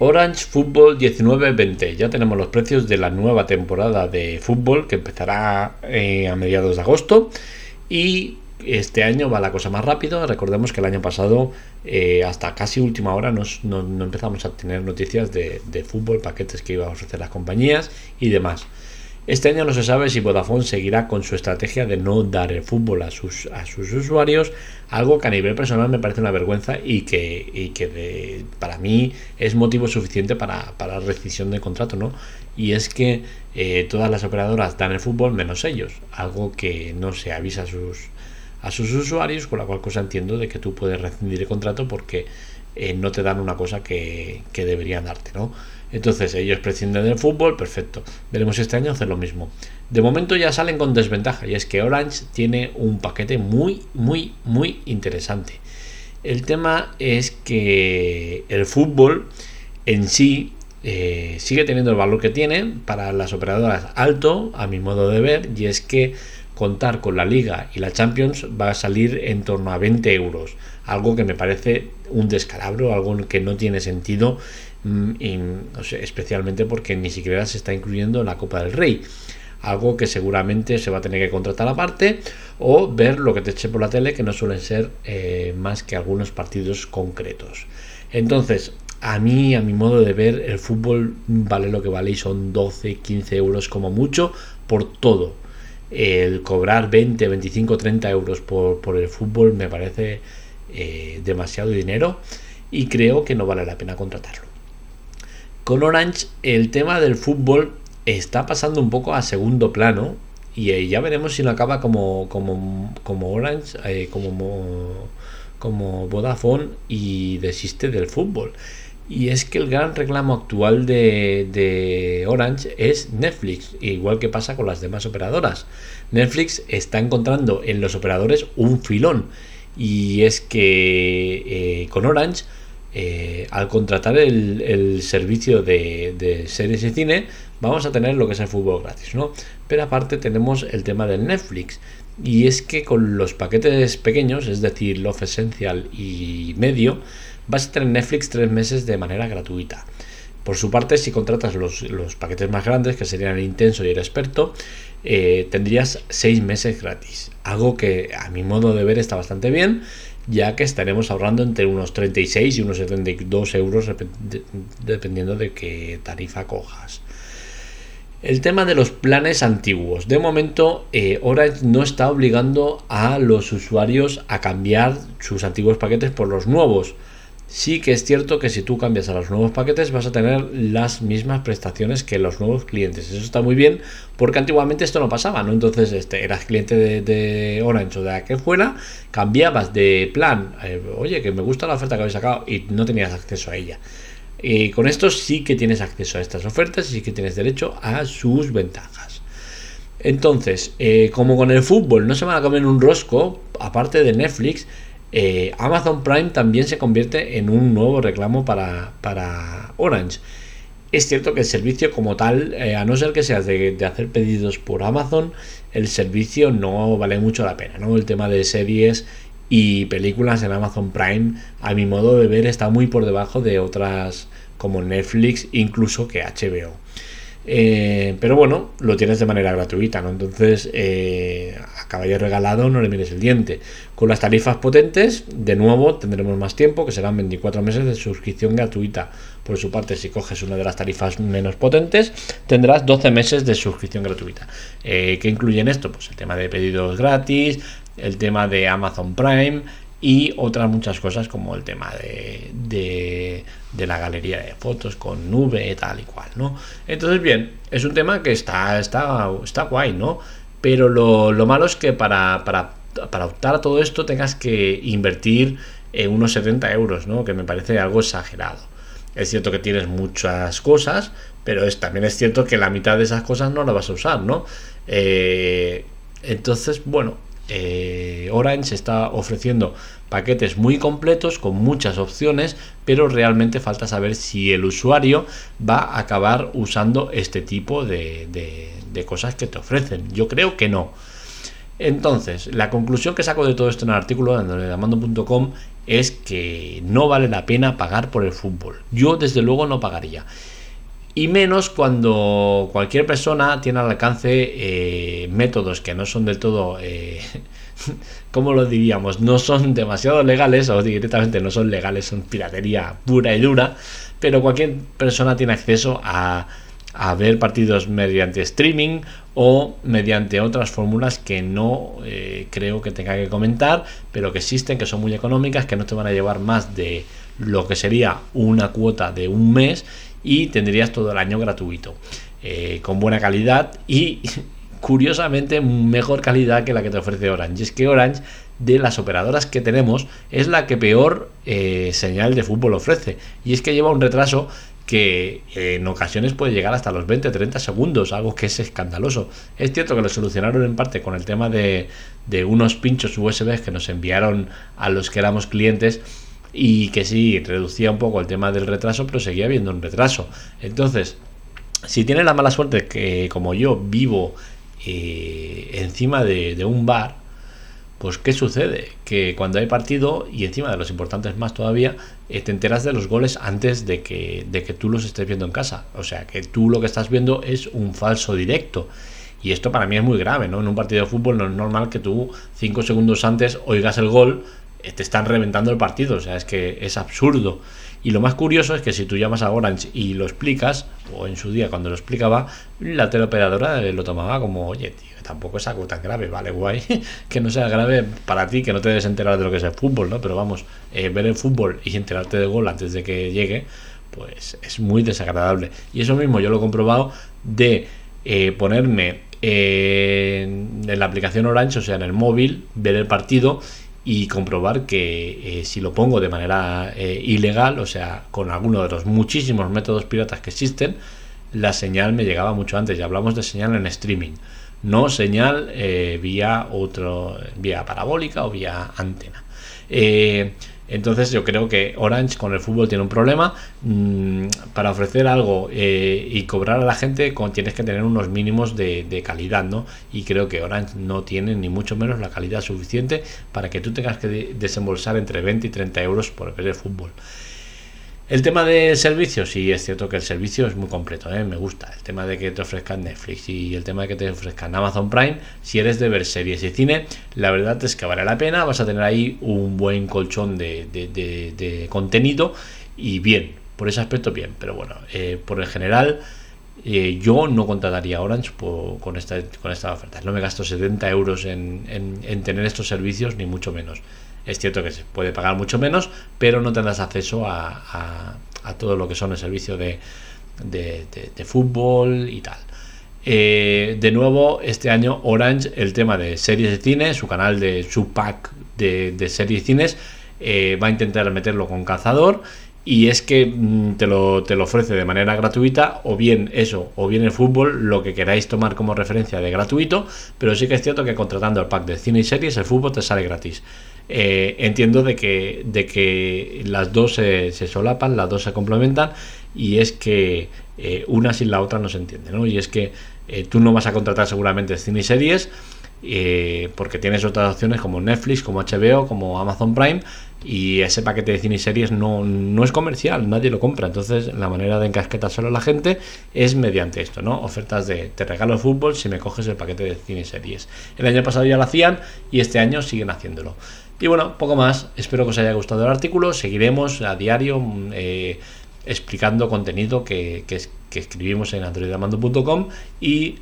Orange Football 19-20. Ya tenemos los precios de la nueva temporada de fútbol que empezará eh, a mediados de agosto. Y este año va la cosa más rápido. Recordemos que el año pasado, eh, hasta casi última hora, no, empezamos a tener noticias de, de fútbol, paquetes que iban a ofrecer las compañías y demás. Este año no se sabe si Vodafone seguirá con su estrategia de no dar el fútbol a sus, a sus usuarios, algo que a nivel personal me parece una vergüenza y que, que para mí es motivo suficiente para, para rescisión de contrato, ¿no? Y es que eh, todas las operadoras dan el fútbol menos ellos, algo que no se avisa a sus, a sus usuarios, con la cual cosa entiendo de que tú puedes rescindir el contrato porque eh, no te dan una cosa que, que deberían darte, ¿no? Entonces ellos prescinden del fútbol, perfecto. Veremos este año hacer lo mismo. De momento ya salen con desventaja y es que Orange tiene un paquete muy, muy, muy interesante. El tema es que el fútbol en sí eh, sigue teniendo el valor que tiene para las operadoras alto, a mi modo de ver, y es que contar con la Liga y la Champions va a salir en torno a 20 euros, algo que me parece un descalabro, algo que no tiene sentido Mm, especialmente porque ni siquiera se está incluyendo la Copa del Rey. Algo que seguramente se va a tener que contratar aparte o ver lo que te eche por la tele, que no suelen ser eh, más que algunos partidos concretos. Entonces, a mí, a mi modo de ver, el fútbol vale lo que vale y son 12, 15 euros como mucho por todo. El cobrar 20, 25, 30 euros por, el fútbol me parece eh, demasiado dinero y creo que no vale la pena contratarlo. Con Orange el tema del fútbol está pasando un poco a segundo plano y eh, ya veremos si no acaba como, como, como Orange, eh, como, como Vodafone y desiste del fútbol. Y es que el gran reclamo actual de, Orange es Netflix, igual que pasa con las demás operadoras. Netflix está encontrando en los operadores un filón. Y es que eh, con Orange eh, al contratar el, servicio de, series y cine, vamos a tener lo que es el fútbol gratis, ¿no? Pero aparte tenemos el tema del Netflix. Y es que con los paquetes pequeños, es decir, Love Essential y medio, vas a tener Netflix tres meses de manera gratuita. Por su parte, si contratas los, paquetes más grandes, que serían el intenso y el experto, eh, tendrías seis meses gratis. Algo que a mi modo de ver está bastante bien ya que estaremos ahorrando entre unos 36 y unos 72 euros dependiendo de qué tarifa cojas. El tema de los planes antiguos. De momento, eh, Orange no está obligando a los usuarios a cambiar sus antiguos paquetes por los nuevos sí que es cierto que si tú cambias a los nuevos paquetes vas a tener las mismas prestaciones que los nuevos clientes. Eso está muy bien porque antiguamente esto no pasaba, ¿no? Entonces este, eras cliente de, Orange o de aquel fuera, cambiabas de plan, eh, oye, que me gusta la oferta que habéis sacado y no tenías acceso a ella. Y con esto sí que tienes acceso a estas ofertas y sí que tienes derecho a sus ventajas. Entonces, eh, como con el fútbol no se van a comer un rosco, aparte de Netflix, eh, Amazon Prime también se convierte en un nuevo reclamo para, Orange. Es cierto que el servicio como tal, eh, a no ser que seas de, hacer pedidos por Amazon, el servicio no vale mucho la pena, ¿no? El tema de series y películas en Amazon Prime, a mi modo de ver, está muy por debajo de otras como Netflix, incluso que HBO. Eh, pero bueno, lo tienes de manera gratuita, ¿no? Entonces, caballo regalado no le mires el diente. Con las tarifas potentes, de nuevo, tendremos más tiempo, que serán 24 meses de suscripción gratuita. Por su parte, si coges una de las tarifas menos potentes, tendrás 12 meses de suscripción gratuita. Eh, ¿Qué incluyen esto? Pues el tema de pedidos gratis, el tema de Amazon Prime, y otras muchas cosas como el tema de, de, la galería de fotos con nube tal y cual, ¿no? Entonces, bien, es un tema que está, está, está guay, ¿no? Pero lo, malo es que para, para, para, optar a todo esto tengas que invertir en unos 70 euros, ¿no? Que me parece algo exagerado. Es cierto que tienes muchas cosas, pero es, también es cierto que la mitad de esas cosas no las vas a usar, ¿no? Eh, entonces, bueno, eh, Orange está ofreciendo paquetes muy completos con muchas opciones, pero realmente falta saber si el usuario va a acabar usando este tipo de, cosas que te ofrecen. Yo creo que no. Entonces, la conclusión que saco de todo esto en el artículo de Amando.com es que no vale la pena pagar por el fútbol. Yo desde luego no pagaría. Y menos cuando cualquier persona tiene al alcance eh, métodos que no son del todo, eh, ¿cómo lo diríamos? No son demasiado legales o directamente no son legales, son piratería pura y dura, pero cualquier persona tiene acceso a a ver partidos mediante streaming o mediante otras fórmulas que no eh, creo que tenga que comentar, pero que existen, que son muy económicas, que no te van a llevar más de lo que sería una cuota de un mes y tendrías todo el año gratuito, eh, con buena calidad y curiosamente mejor calidad que la que te ofrece Orange. Es que Orange de las operadoras que tenemos es la que peor eh, señal de fútbol ofrece. Y es que lleva un retraso que en ocasiones puede llegar hasta los 20-30 segundos, algo que es escandaloso. Es cierto que lo solucionaron en parte con el tema de, unos pinchos USB que nos enviaron a los que éramos clientes y que sí reducía un poco el tema del retraso, pero seguía habiendo un retraso. Entonces, si tienes la mala suerte que como yo vivo eh, encima de un bar, pues ¿qué sucede? Que cuando hay partido, y encima de los importantes más todavía, eh, te enteras de los goles antes de que, de que tú los estés viendo en casa. O sea, que tú lo que estás viendo es un falso directo. Y esto para mí es muy grave, ¿no? En un partido de fútbol no es normal que tú cinco segundos antes oigas el gol, eh, te están reventando el partido. O sea, es que es absurdo. Y lo más curioso es que si tú llamas a Orange y lo explicas, o en su día cuando lo explicaba, la teleoperadora lo tomaba como, oye, tío, tampoco es algo tan grave, vale, guay, que no sea grave para ti, que no te debes enterar de lo que es el fútbol, ¿no? Pero vamos, eh, ver el fútbol y enterarte del gol antes de que llegue, pues es muy desagradable. Y eso mismo yo lo he comprobado de eh, ponerme en la aplicación Orange, o sea, en el móvil, ver el partido y comprobar que eh, si lo pongo de manera eh, ilegal, o sea, con alguno de los muchísimos métodos piratas que existen, la señal me llegaba mucho antes. Ya hablamos de señal en streaming, no señal eh, vía otro, vía parabólica o vía antena. Entonces yo creo que Orange con el fútbol tiene un problema. Mm, para ofrecer algo eh, y cobrar a la gente tienes que tener unos mínimos de, de, calidad, ¿no? Y creo que Orange no tiene ni mucho menos la calidad suficiente para que tú tengas que desembolsar entre 20 y 30 euros por ver el fútbol. El tema del servicio, sí, es cierto que el servicio es muy completo, ¿eh? me gusta. El tema de que te ofrezcan Netflix y el tema de que te ofrezcan Amazon Prime, si eres de ver series y cine, la verdad es que vale la pena, vas a tener ahí un buen colchón de, contenido y bien, por ese aspecto bien, pero bueno, eh, por el general eh, yo no contrataría Orange con, esta, con esta oferta. No me gasto 70 euros en, en tener estos servicios, ni mucho menos. Es cierto que se puede pagar mucho menos, pero no tendrás acceso a, todo lo que son el servicio de, fútbol y tal. Eh, de nuevo, este año Orange, el tema de series de cine, su canal de su pack de, series de cines, eh, va a intentar meterlo con cazador y es que mm, te lo, te lo ofrece de manera gratuita, o bien eso, o bien el fútbol, lo que queráis tomar como referencia de gratuito, pero sí que es cierto que contratando el pack de cine y series, el fútbol te sale gratis. Eh, entiendo de que, de que las dos se, solapan, las dos se complementan, y es que eh, una sin la otra no se entiende, ¿no? Y es que eh, tú no vas a contratar seguramente cine y series, porque tienes otras opciones como Netflix, como HBO, como Amazon Prime, y ese paquete de cine y series no, no es comercial, nadie lo compra. Entonces, la manera de encasquetárselo a la gente es mediante esto, ¿no? Ofertas de te regalo fútbol si me coges el paquete de cine y series. El año pasado ya lo hacían y este año siguen haciéndolo. Y bueno, poco más. Espero que os haya gustado el artículo. Seguiremos a diario eh, explicando contenido que, que, que escribimos en androidamando.com y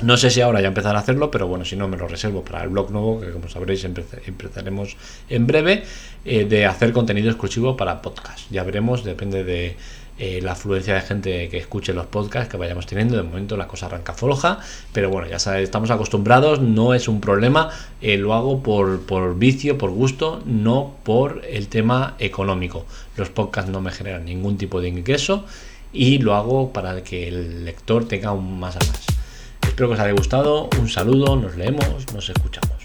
no sé si ahora ya empezar a hacerlo, pero bueno, si no me lo reservo para el blog nuevo, que como sabréis empezaremos en breve, eh, de hacer contenido exclusivo para podcast. Ya veremos, depende de eh, la afluencia de gente que escuche los podcasts que vayamos teniendo. De momento la cosa arranca floja, pero bueno, ya sabéis, estamos acostumbrados, no es un problema. Eh, lo hago por, por vicio, por gusto, no por el tema económico. Los podcasts no me generan ningún tipo de ingreso y lo hago para que el lector tenga un más a más. Espero que os haya gustado. Un saludo, nos leemos, nos escuchamos.